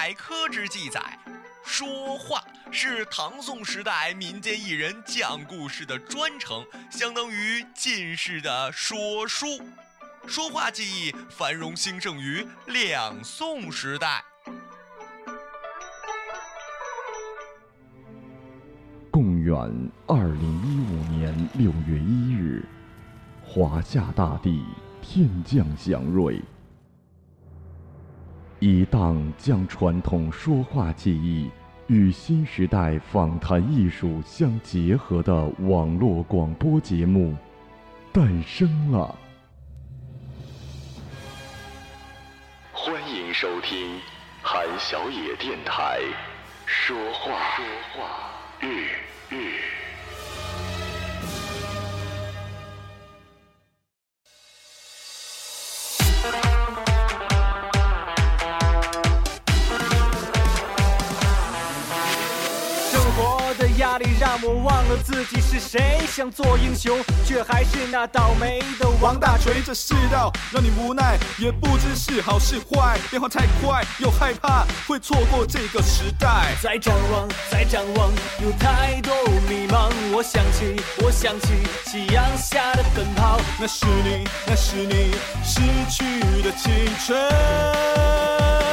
百科之记载，说话是唐宋时代民间艺人讲故事的专称，相当于近世的说书。说话技艺繁荣兴盛于两宋时代。公元二零一五年六月一日，华夏大地天降祥瑞。一档将传统说话技艺与新时代访谈艺术相结合的网络广播节目诞生了。欢迎收听韩小野电台说话说话日日。了自己是谁，想做英雄，却还是那倒霉的王大锤。这世道让你无奈，也不知是好是坏，变化太快，又害怕会错过这个时代。再展望，再展望，有太多迷茫。我想起，我想起夕阳下的奔跑，那是你，那是你失去的青春。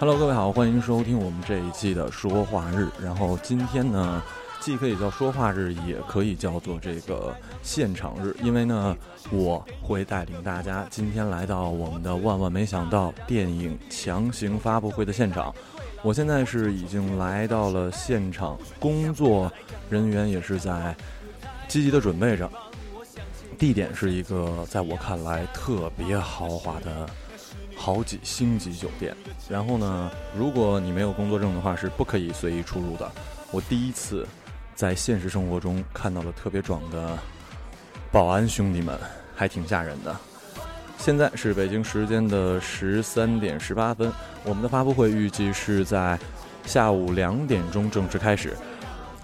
Hello，各位好，欢迎收听我们这一期的说话日。然后今天呢，既可以叫说话日，也可以叫做这个现场日，因为呢，我会带领大家今天来到我们的万万没想到电影强行发布会的现场。我现在是已经来到了现场，工作人员也是在积极的准备着。地点是一个在我看来特别豪华的好几星级酒店。然后呢，如果你没有工作证的话，是不可以随意出入的。我第一次在现实生活中看到了特别壮的保安兄弟们，还挺吓人的。现在是北京时间的十三点十八分，我们的发布会预计是在下午两点钟正式开始。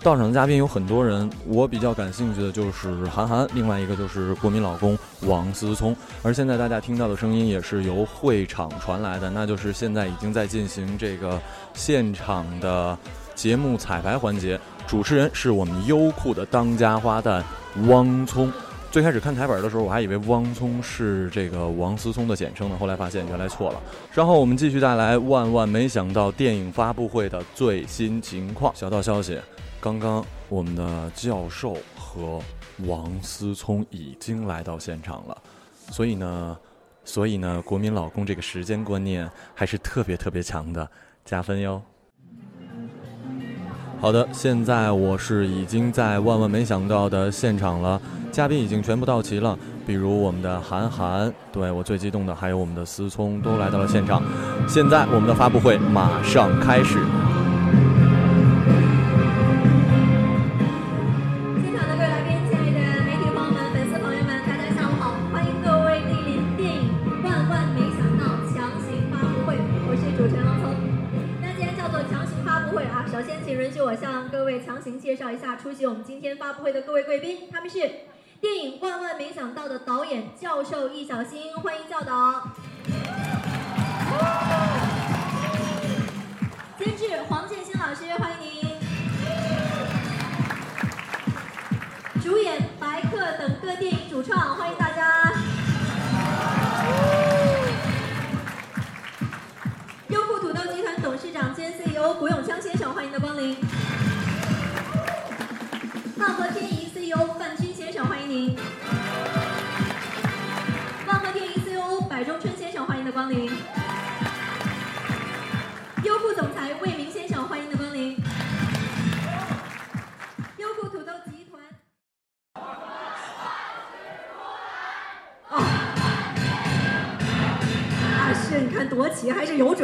到场的嘉宾有很多人，我比较感兴趣的就是韩寒，另外一个就是国民老公王思聪。而现在大家听到的声音也是由会场传来的，那就是现在已经在进行这个现场的节目彩排环节，主持人是我们优酷的当家花旦汪聪。最开始看台本的时候，我还以为汪聪是这个王思聪的简称呢，后来发现原来错了。稍后我们继续带来万万没想到电影发布会的最新情况。小道消息，刚刚我们的教授和王思聪已经来到现场了，所以呢，所以呢，国民老公这个时间观念还是特别特别强的，加分哟。好的，现在我是已经在万万没想到的现场了，嘉宾已经全部到齐了，比如我们的韩寒，对我最激动的还有我们的思聪都来到了现场。现在我们的发布会马上开始。首先请允许我向各位强行介绍一下出席我们今天发布会的各位贵宾，他们是电影《万万没想到》的导演教授易小星，欢迎教导。监制黄建新老师，欢迎您。主演白客等各电影主创，欢迎 CEO 胡永锵先生，欢迎您的光临。万和天宜 CEO 范军先生，欢迎您。万和天宜 CEO 柏中春先生，欢迎您的光临。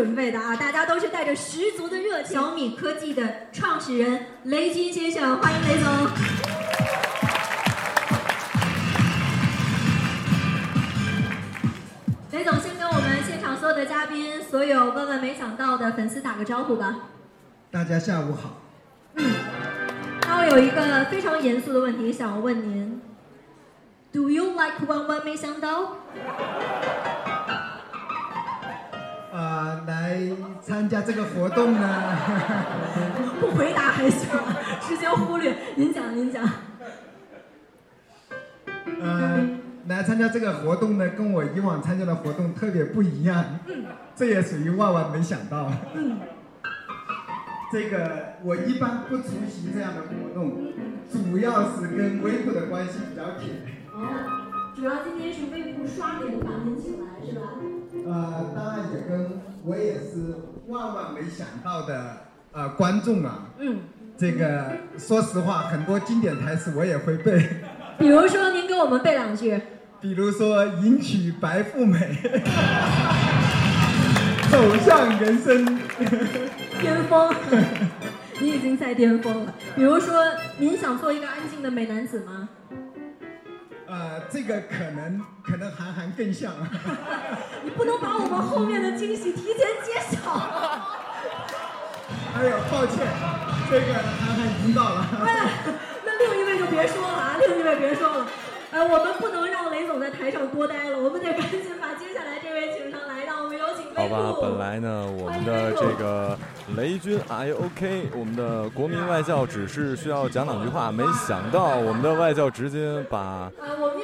准备的啊！大家都是带着十足的热情。小米科技的创始人雷军先生，欢迎雷总。雷总先跟我们现场所有的嘉宾、所有万万没想到的粉丝打个招呼吧。大家下午好。嗯，那我有一个非常严肃的问题想要问您：Do you like 万万没想到？呃，来参加这个活动呢，不回答还行，直接忽略。您讲，您讲。呃，来参加这个活动呢，跟我以往参加的活动特别不一样，这也属于万万没想到。这个我一般不出席这样的活动，主要是跟微博的关系比较铁。哦，主要今天是微博刷脸把您请来是吧？呃，当然也跟我也是万万没想到的呃观众啊。嗯，这个说实话，很多经典台词我也会背，比如说您给我们背两句。比如说“迎娶白富美”，走向人生巅峰，你已经在巅峰了。比如说，您想做一个安静的美男子吗？呃，这个可能可能韩寒更像。你不能把我们后面的惊喜提前揭晓。哎呦，抱歉，这个韩寒已经到了。哎，那另一位就别说了啊，另一位别说了。哎，我们不能让雷总在台上多待了，我们得赶紧把接下来这位请上来，好吧，本来呢，我们的这个雷军 I OK，我们的国民外教只是需要讲两句话，没想到我们的外教直接把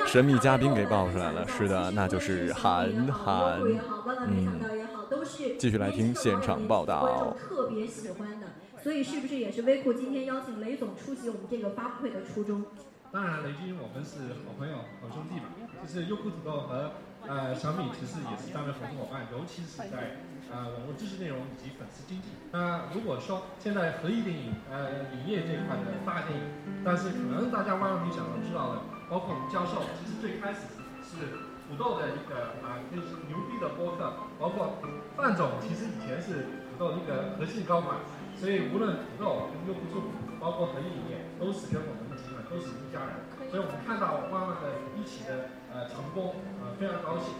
神秘嘉宾给爆出来了。是的，那就是韩寒。也好，万万没想到也好，都是继续来听现场报道特别喜欢的，所以是不是也是微酷今天邀请雷总出席我们这个发布会的初衷？当然，雷军我们是好朋友、好兄弟嘛。就是优酷土豆和呃小米其实也是战略合作伙伴，尤其是在呃网络知识内容以及粉丝经济。那如果说现在合艺电影呃影业这一块的大电影，但是可能大家万万没想到知道的，包括我们教授，其实最开始是土豆的一个啊，那是牛逼的播客，包括范总其实以前是土豆一个核心高管，所以无论土豆跟优酷助理，包括合艺影业，都是跟我们集团都是一家人。所以我们看到万万的一起的呃成功，呃非常高兴。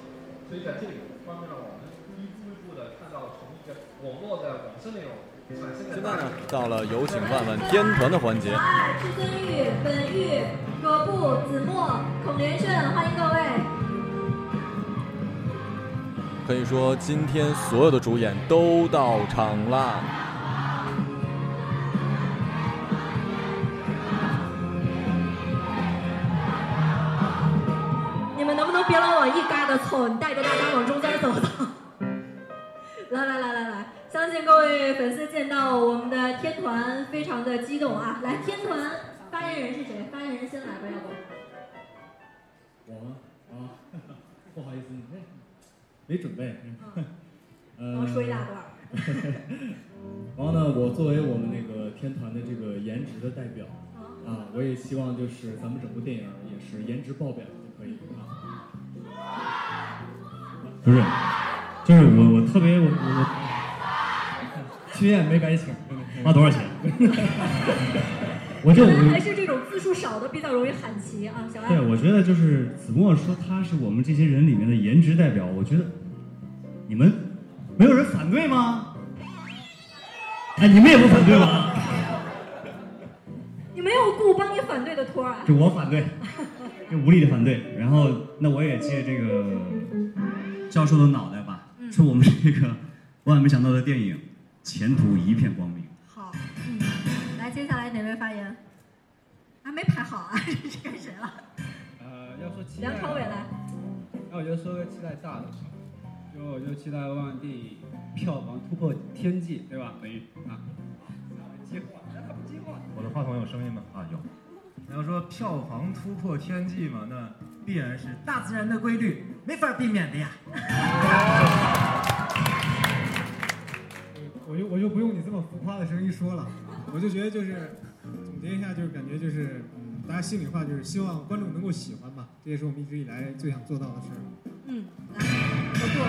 所以在这里方面呢，我们一步一步的看到从一个网络的网生内容产生的。现在呢，到了有请万万天团的环节。爱至尊玉、本玉、葛布、子墨、孔连胜，欢迎各位。可以说，今天所有的主演都到场啦。你带着大家往中间走走。来来来来来，相信各位粉丝见到我们的天团非常的激动啊！来，天团发言人是谁？发言人先来吧，要不？我吗？啊，不好意思，没没准备。呃，然后说一大段。然后呢，我作为我们那个天团的这个颜值的代表啊，我也希望就是咱们整部电影也是颜值爆表就可以啊。不是，就是我我特别我我我去年没白请，花多少钱？我就看来我还是这种字数少的比较容易喊齐啊，小对，我觉得就是子墨说他是我们这些人里面的颜值代表，我觉得你们没有人反对吗？哎，你们也不反对吗？你没有雇帮你反对的托儿啊？就我反对，就无力的反对。然后，那我也借这个教授的脑袋吧，说我们这个万万没想到的电影前途一片光明。好，嗯，来，接下来哪位发言？还没排好啊，这是该谁了？呃，要说期待，梁朝伟来。那我就说个期待大的，就我就期待万万电影票房突破天际，对吧？等于啊，接话，他不接话。我的话筒有声音吗？啊，有。你要说票房突破天际嘛，那必然是大自然的规律，没法避免的呀。我就我就不用你这么浮夸的声音说了，我就觉得就是总结一下，就是感觉就是嗯，大家心里话就是希望观众能够喜欢吧，这也是我们一直以来最想做到的事儿。嗯，不过，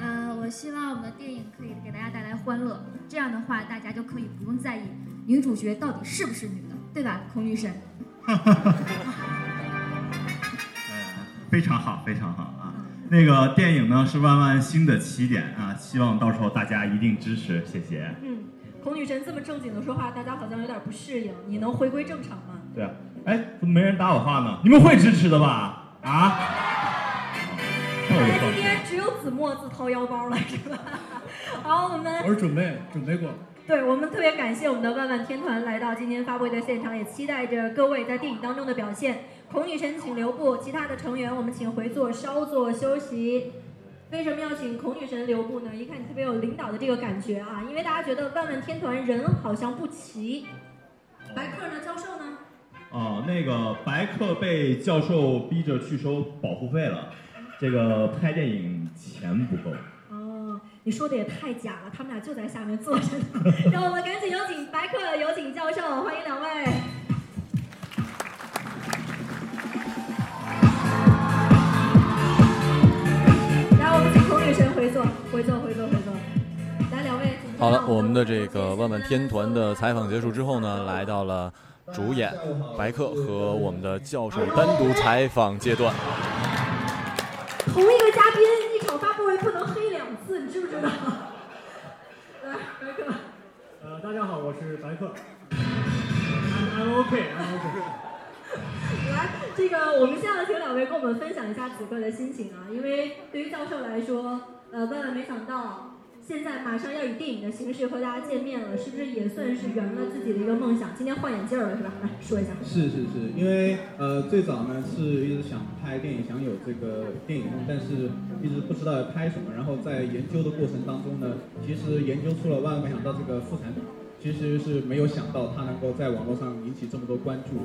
呃，我希望我们的电影可以给大家带来欢乐，这样的话大家就可以不用在意女主角到底是不是女的，对吧，孔女神？非常好，非常好啊！那个电影呢是万万新的起点啊，希望到时候大家一定支持，谢谢。嗯，孔女神这么正经的说话，大家好像有点不适应。你能回归正常吗？对啊，哎，怎么没人搭我话呢？你们会支持的吧？啊？那我就放心。今天只有子墨自掏腰包了，是吧？好，我们我是准备准备过。对我们特别感谢我们的万万天团来到今天发布会的现场，也期待着各位在电影当中的表现。孔女神请留步，其他的成员我们请回座稍作休息。为什么要请孔女神留步呢？一看你特别有领导的这个感觉啊，因为大家觉得万万天团人好像不齐。白客呢？教授呢？哦，那个白客被教授逼着去收保护费了，这个拍电影钱不够。哦，你说的也太假了，他们俩就在下面坐着呢。让我们赶紧有请白客，有请教授，欢迎两位。来，我们请孔女神回座，回座，回座，回座。来，两位。好了，我们的这个万万天团的采访结束之后呢，来到了主演白客和我们的教授单独采访阶段。同一个嘉宾，一场发布会不能你知不知道？来，白客。呃，大家好，我是白客。I'm I'm OK, I'm OK。来，这个我们现在请两位跟我们分享一下此刻的心情啊，因为对于教授来说，呃，万万没想到，现在马上要以电影的形式和大家见面了，是不是也算是圆了自己的一个梦想？今天换眼镜了是吧？来说一下。是是是，因为呃最早呢是一直想拍电影，想有这个电影梦，但是一直不知道要拍什么。然后在研究的过程当中呢，其实研究出了万万没想到这个副产品，其实是没有想到它能够在网络上引起这么多关注。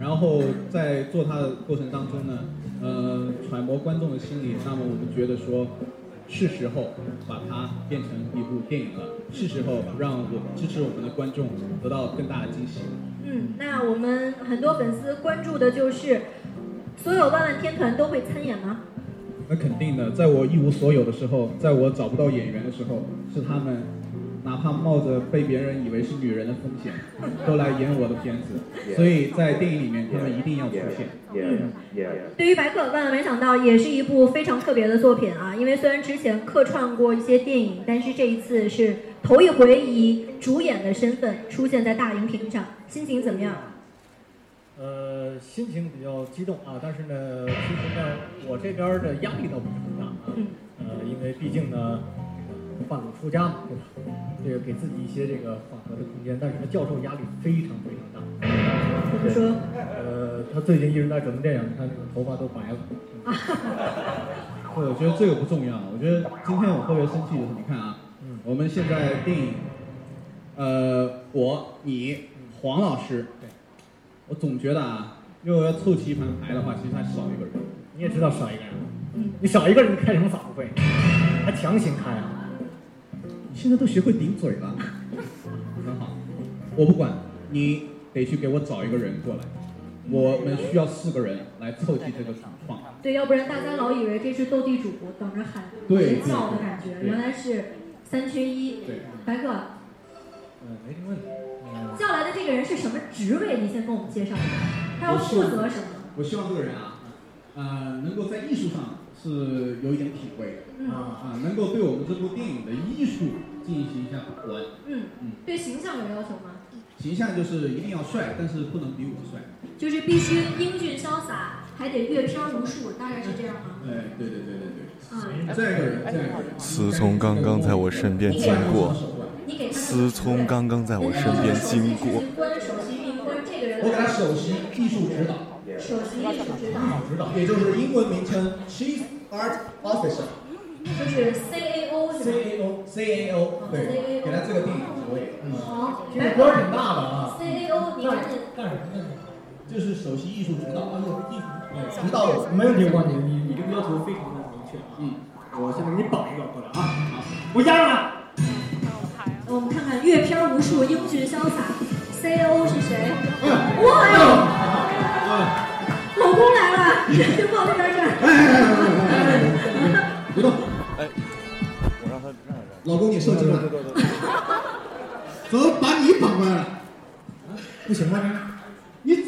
然后在做它的过程当中呢，呃揣摩观众的心理，那么我们觉得说。是时候把它变成一部电影了，是时候让我支持我们的观众得到更大的惊喜。嗯，那我们很多粉丝关注的就是，所有万万天团都会参演吗？那肯定的，在我一无所有的时候，在我找不到演员的时候，是他们，哪怕冒着被别人以为是女人的风险，都来演我的片子。所以在电影里面，他们一定要出现。对于白客，万万没想到也是一部非常特别的作品啊！因为虽然之前客串过一些电影，但是这一次是头一回以主演的身份出现在大荧屏上，心情怎么样？呃，心情比较激动啊，但是呢，其实呢，我这边的压力倒不是很大啊。呃，因为毕竟呢，这个半路出家嘛，对吧？这个给自己一些这个缓和的空间，但是他，教授压力非常非常大。就是说？呃，他最近一直在准备电影，你看这个头发都白了。对，我觉得这个不重要。我觉得今天我特别生气的是，你看啊，我们现在电影，呃，我、你、黄老师，对我总觉得啊，如果要凑齐一盘牌的话，其实还少一个人。你也知道少一个人，你少一个人，你开什么发布会？还强行开啊？你现在都学会顶嘴了，很好。我不管，你得去给我找一个人过来。我们需要四个人来凑齐这个主创。对，要不然大家老以为这是斗地主，等着喊对喊叫的感觉，原来是三缺一。对，白哥，嗯，没什么问题。叫来的这个人是什么职位？你先跟我们介绍一下，他要负责什么？我希望这个人啊，呃，能够在艺术上是有一点体会的，嗯啊，能够对我们这部电影的艺术进行一下把关。嗯嗯，对形象有要求吗？形象就是一定要帅，但是不能比我帅。就是必须英俊潇洒，还得阅片无数，大概是这样吗？哎，对对对对对。嗯这个人，这个人。思聪刚刚在我身边经过，思聪刚刚在我身边经过。我给他首席艺术指导。首席艺术指导，也就是英文名称 Chief Art Officer。就是 CAO 是吧 CAO CAO 对，给他这个电影职位。嗯好，这个官儿挺大的啊。CAO，你赶紧干什么呢？就是首席艺术指导，艺术指导我。没问题，没问题。你你这个要求非常的明确。嗯，我现在给你绑一个过来啊。好，我压上来。我们看看阅片无数，英俊潇洒，CAO 是谁？哇哟！老公来了，先放那边站。别动。哎，我让他让一让。老公，你受惊了。怎么，把你绑过来了。不行吗？你这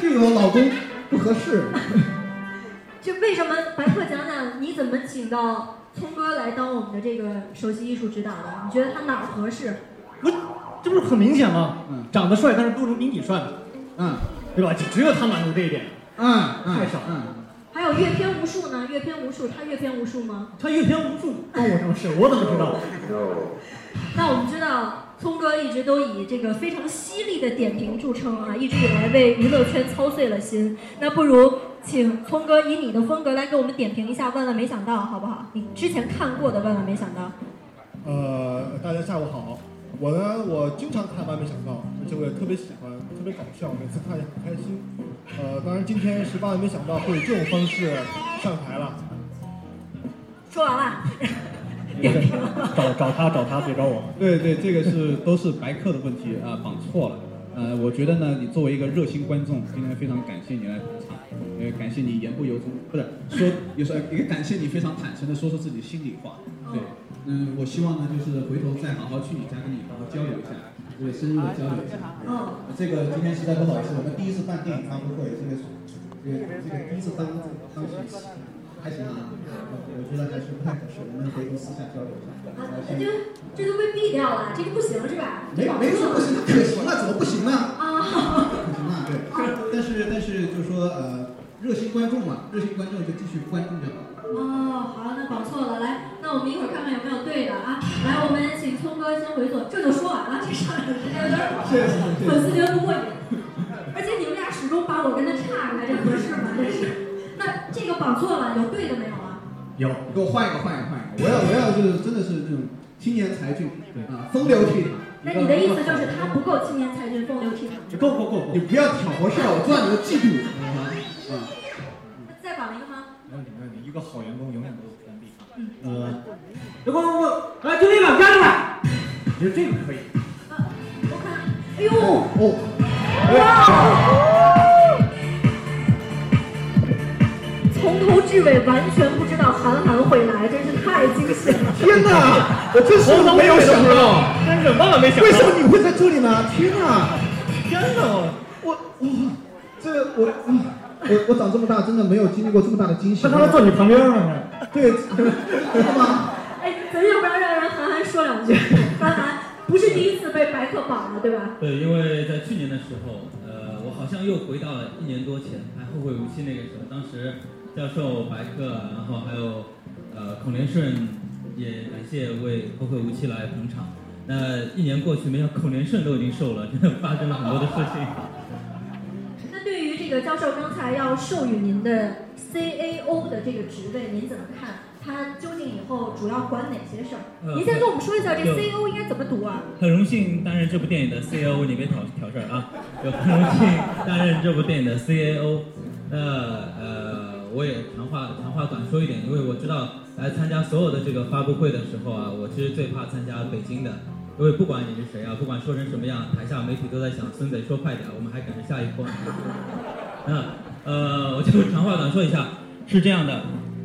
这个我老公不合适。就为什么白客讲讲你怎么请到聪哥来当我们的这个首席艺术指导的？你觉得他哪儿合适？不这不是很明显吗？嗯，长得帅，但是不如比你帅。嗯，对吧？就只有他满足这一点。嗯，太少。嗯，还有阅片无数呢，阅片无数，他阅片无数吗？他阅片无数，关我什么事？我怎么知道？那我们知道，聪哥一直都以这个非常犀利的点评著称啊，一直以来为娱乐圈操碎了心。那不如请聪哥以你的风格来给我们点评一下《万万没想到》，好不好？你之前看过的《万万没想到》。呃，大家下午好。我呢，我经常看《万没想到》，而且我也特别喜欢，特别搞笑，每次看也很开心。呃，当然今天是万万没想到会以这种方式上台了。说完了。找找他，找他，别找我。对对，这个是都是白客的问题啊，绑错了。呃，我觉得呢，你作为一个热心观众，今天非常感谢你来捧场，也感谢你言不由衷，不是说有时候也感谢你非常坦诚的说出自己心里话。对，嗯，我希望呢，就是回头再好好去你家跟你好好交流一下，这个深入的交流一下。嗯。这个今天实在不好意思，我们第一次办电影发布会，这个这个这个第一次当当主席，还行啊，我觉得还是不太合适，我们回头私下交流一下。啊，这就这都被毙掉了，这个不行是吧？没没说不行，可行了，怎么不行呢？啊，可行啊，对。但是但是就是说呃，热心观众嘛，热心观众就继续关注就好。哦，好，那绑错了，来，那我们一会儿看看有没有对的啊。来，我们请聪哥先回座，这就说完了，这上来的时间有点短，粉丝觉得不过瘾。而且你们俩始终把我跟他岔开，这合适吗？这是。那这个绑错了，有对的没有啊？有，你给我换一个，换一个，换一个。我要我要就是真的是那种青年才俊，对啊，风流倜傥。那你的意思就是他不够青年才俊，风流倜傥？够够够，你不要挑拨事儿，我知道你的嫉妒。啊。再绑一个吗？没问题，没问题。一个好员工永远都有天地啊。嗯。呃，不不不，来，就这个，加出来。我觉得这个可以。我看，哎呦，哦，哇！从头至尾完全不知道韩寒会来，真是太惊险了！天哪，我真是没有想到，真是万万没想到。为什么你会在这里呢？天哪！天哪！我我，这个我我我长这么大真的没有经历过这么大的惊喜。那他们坐你旁边呢？对，真的吗？哎，咱要不然让人韩寒说两句。韩寒不是第一次被白客绑了，对吧？对，因为在去年的时候，呃，我好像又回到了一年多前还《后会无期》那个时候，当时教授白客，然后还有呃孔连顺，也感谢为《后会无期》来捧场。那一年过去，没想到孔连顺都已经瘦了，真的发生了很多的事情。那对于这个教授刚才要授予您的 CAO 的这个职位，您怎么看？他究竟以后主要管哪些事儿？呃您先跟我们说一下这就 CAO 应该怎么读啊？很荣幸担任这部电影的 CAO，你别挑挑事儿啊！就很荣幸担任这部电影的 CAO。那呃，我也长话长话短说一点，因为我知道来参加所有的这个发布会的时候啊，我其实最怕参加北京的，因为不管你是谁啊，不管说成什么样，台下媒体都在想孙子说快点，我们还赶着下一波。那呃，我就长话短说一下，是这样的，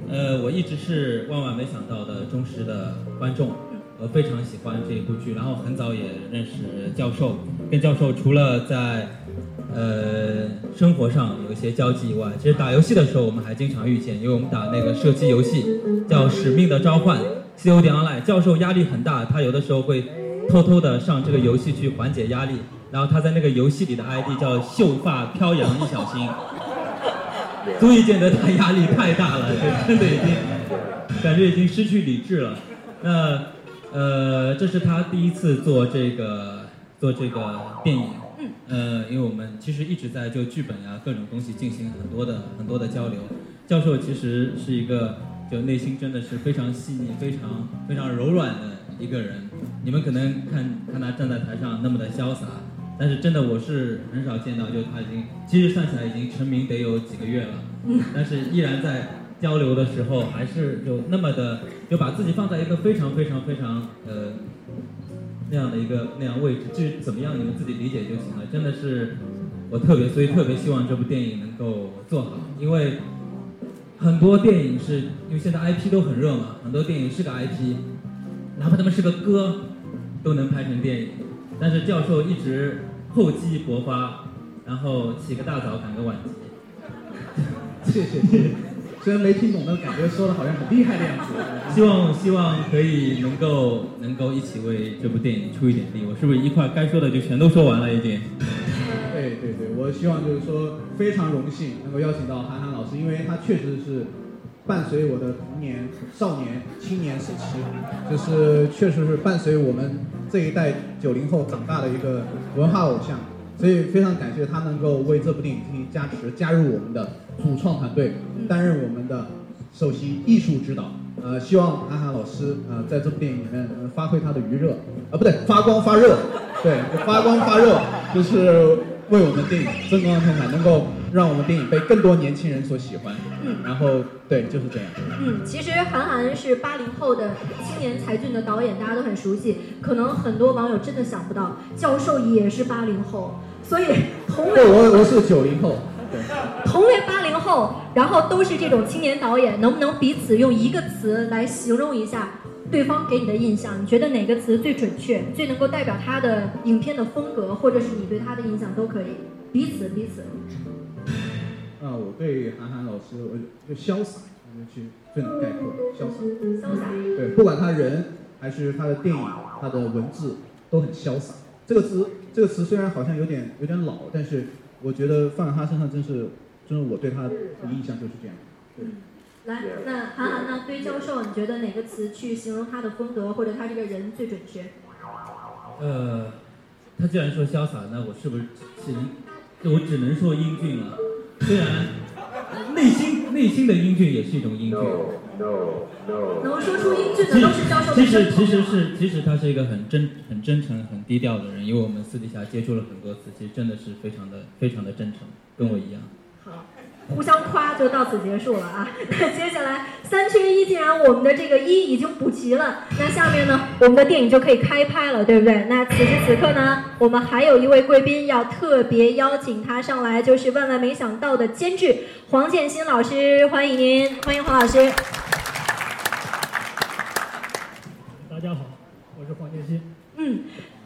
呃，我一直是万万没想到的忠实的观众，我非常喜欢这部剧，然后很早也认识教授，跟教授除了在呃生活上有一些交际以外，其实打游戏的时候我们还经常遇见，因为我们打那个射击游戏叫《使命的召唤》COD Online，教授压力很大，他有的时候会偷偷的上这个游戏去缓解压力，然后他在那个游戏里的 ID 叫秀发飘扬一小心。足以见得他压力太大了，真的已经感觉已经失去理智了。那呃，这是他第一次做这个做这个电影，呃，因为我们其实一直在就剧本呀各种东西进行很多的很多的交流。教授其实是一个就内心真的是非常细腻、非常非常柔软的一个人。你们可能看看他站在台上那么的潇洒，但是真的我是很少见到，就他已经其实算起来已经成名得有几个月了，但是依然在交流的时候还是就那么的就把自己放在一个非常非常非常呃那样的一个那样位置，至于怎么样你们自己理解就行了。真的是我特别所以特别希望这部电影能够做好，因为很多电影是因为现在 IP 都很热嘛，很多电影是个 IP，哪怕他们是个歌都能拍成电影。但是教授一直厚积薄发，然后起个大早赶个晚集。谢谢谢谢虽然没听懂，但感觉说的好像很厉害的样子。希望希望可以能够能够一起为这部电影出一点力。我是不是一块该说的就全都说完了已经？对对对，我希望就是说非常荣幸能够邀请到韩寒老师，因为他确实是伴随我的童年、少年、青年时期，就是确实是伴随我们这一代九零后长大的一个文化偶像，所以非常感谢他能够为这部电影进行加持，加入我们的主创团队，担任我们的首席艺术指导。呃，希望韩寒老师呃在这部电影里面能发挥他的余热，啊不对，发光发热，对，发光发热，就是为我们电影增光添彩，能够让我们电影被更多年轻人所喜欢。嗯然后对，就是这样。嗯，其实韩寒是八零后的青年才俊的导演，大家都很熟悉。可能很多网友真的想不到，教授也是八零后，所以同为对，我我是九零后，对。同为八零后，然后都是这种青年导演，能不能彼此用一个词来形容一下对方给你的印象？你觉得哪个词最准确，最能够代表他的影片的风格，或者是你对他的印象都可以？彼此彼此。啊，我对韩寒老师，我就潇洒，我就去最能概括潇洒。潇洒。对，不管他人还是他的电影，他的文字都很潇洒。这个词，这个词虽然好像有点有点老，但是我觉得放在他身上，真是，真是我对他的印象就是这样。对。来，那韩寒呢？对教授，你觉得哪个词去形容他的风格或者他这个人最准确？呃，他既然说潇洒，那我是不是只能，我只能说英俊了？虽然内心内心的英俊也是一种英俊。能说出英俊的都是教授的其实其实是其实他是一个很真很真诚很低调的人，因为我们私底下接触了很多次，其实真的是非常的非常的真诚，跟我一样。好，互相夸就到此结束了啊。那 接下来三缺一，既然我们的这个一已经补齐了，那下面呢，我们的电影就可以开拍了，对不对？那此时此刻呢，我们还有一位贵宾要特别邀请他上来，就是万万没想到的监制黄建新老师，欢迎您，欢迎黄老师。大家好，我是黄建新。嗯，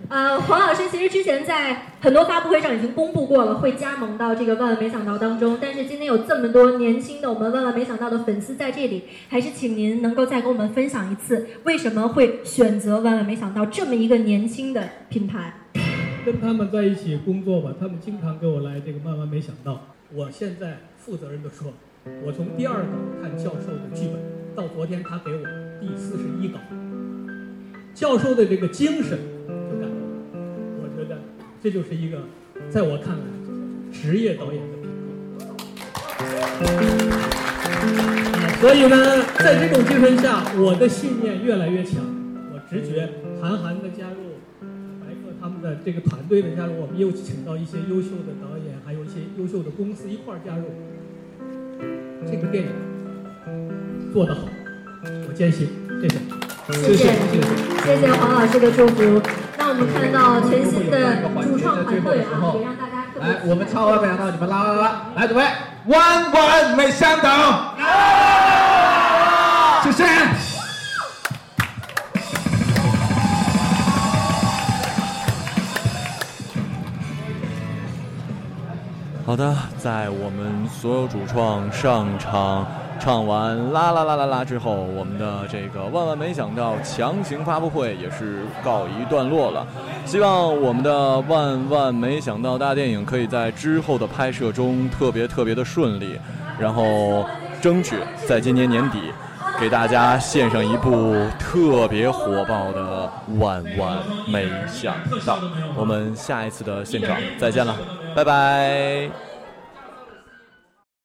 呃，黄老师其实之前在很多发布会上已经公布过了，会加盟到这个万万没想到当中。但是今天有这么多年轻的我们万万没想到的粉丝在这里，还是请您能够再跟我们分享一次，为什么会选择万万没想到这么一个年轻的品牌？跟他们在一起工作吧，他们经常给我来这个万万没想到。我现在负责任的说，我从第二稿看教授的剧本，到昨天他给我第四十一稿，教授的这个精神。这就是一个在我看来职业导演的品格。所以呢，在这种精神下，我的信念越来越强。我直觉韩寒的加入，白客他们的这个团队的加入，我们又请到一些优秀的导演，还有一些优秀的公司一块儿加入，这个电影做得好，我坚信。谢谢，谢谢谢谢黄老师的祝福。那我们看到全新的主创团队啊，也让大家特别来，我们超万没想到，你们拉拉拉，来准备，万万没想到，谢谢。好的，在我们所有主创上场唱完啦啦啦啦啦之后，我们的这个万万没想到强行发布会也是告一段落了。希望我们的万万没想到大电影可以在之后的拍摄中特别特别的顺利，然后争取在今年年底给大家献上一部特别火爆的《万万没想到》。我们下一次的现场再见了，拜拜。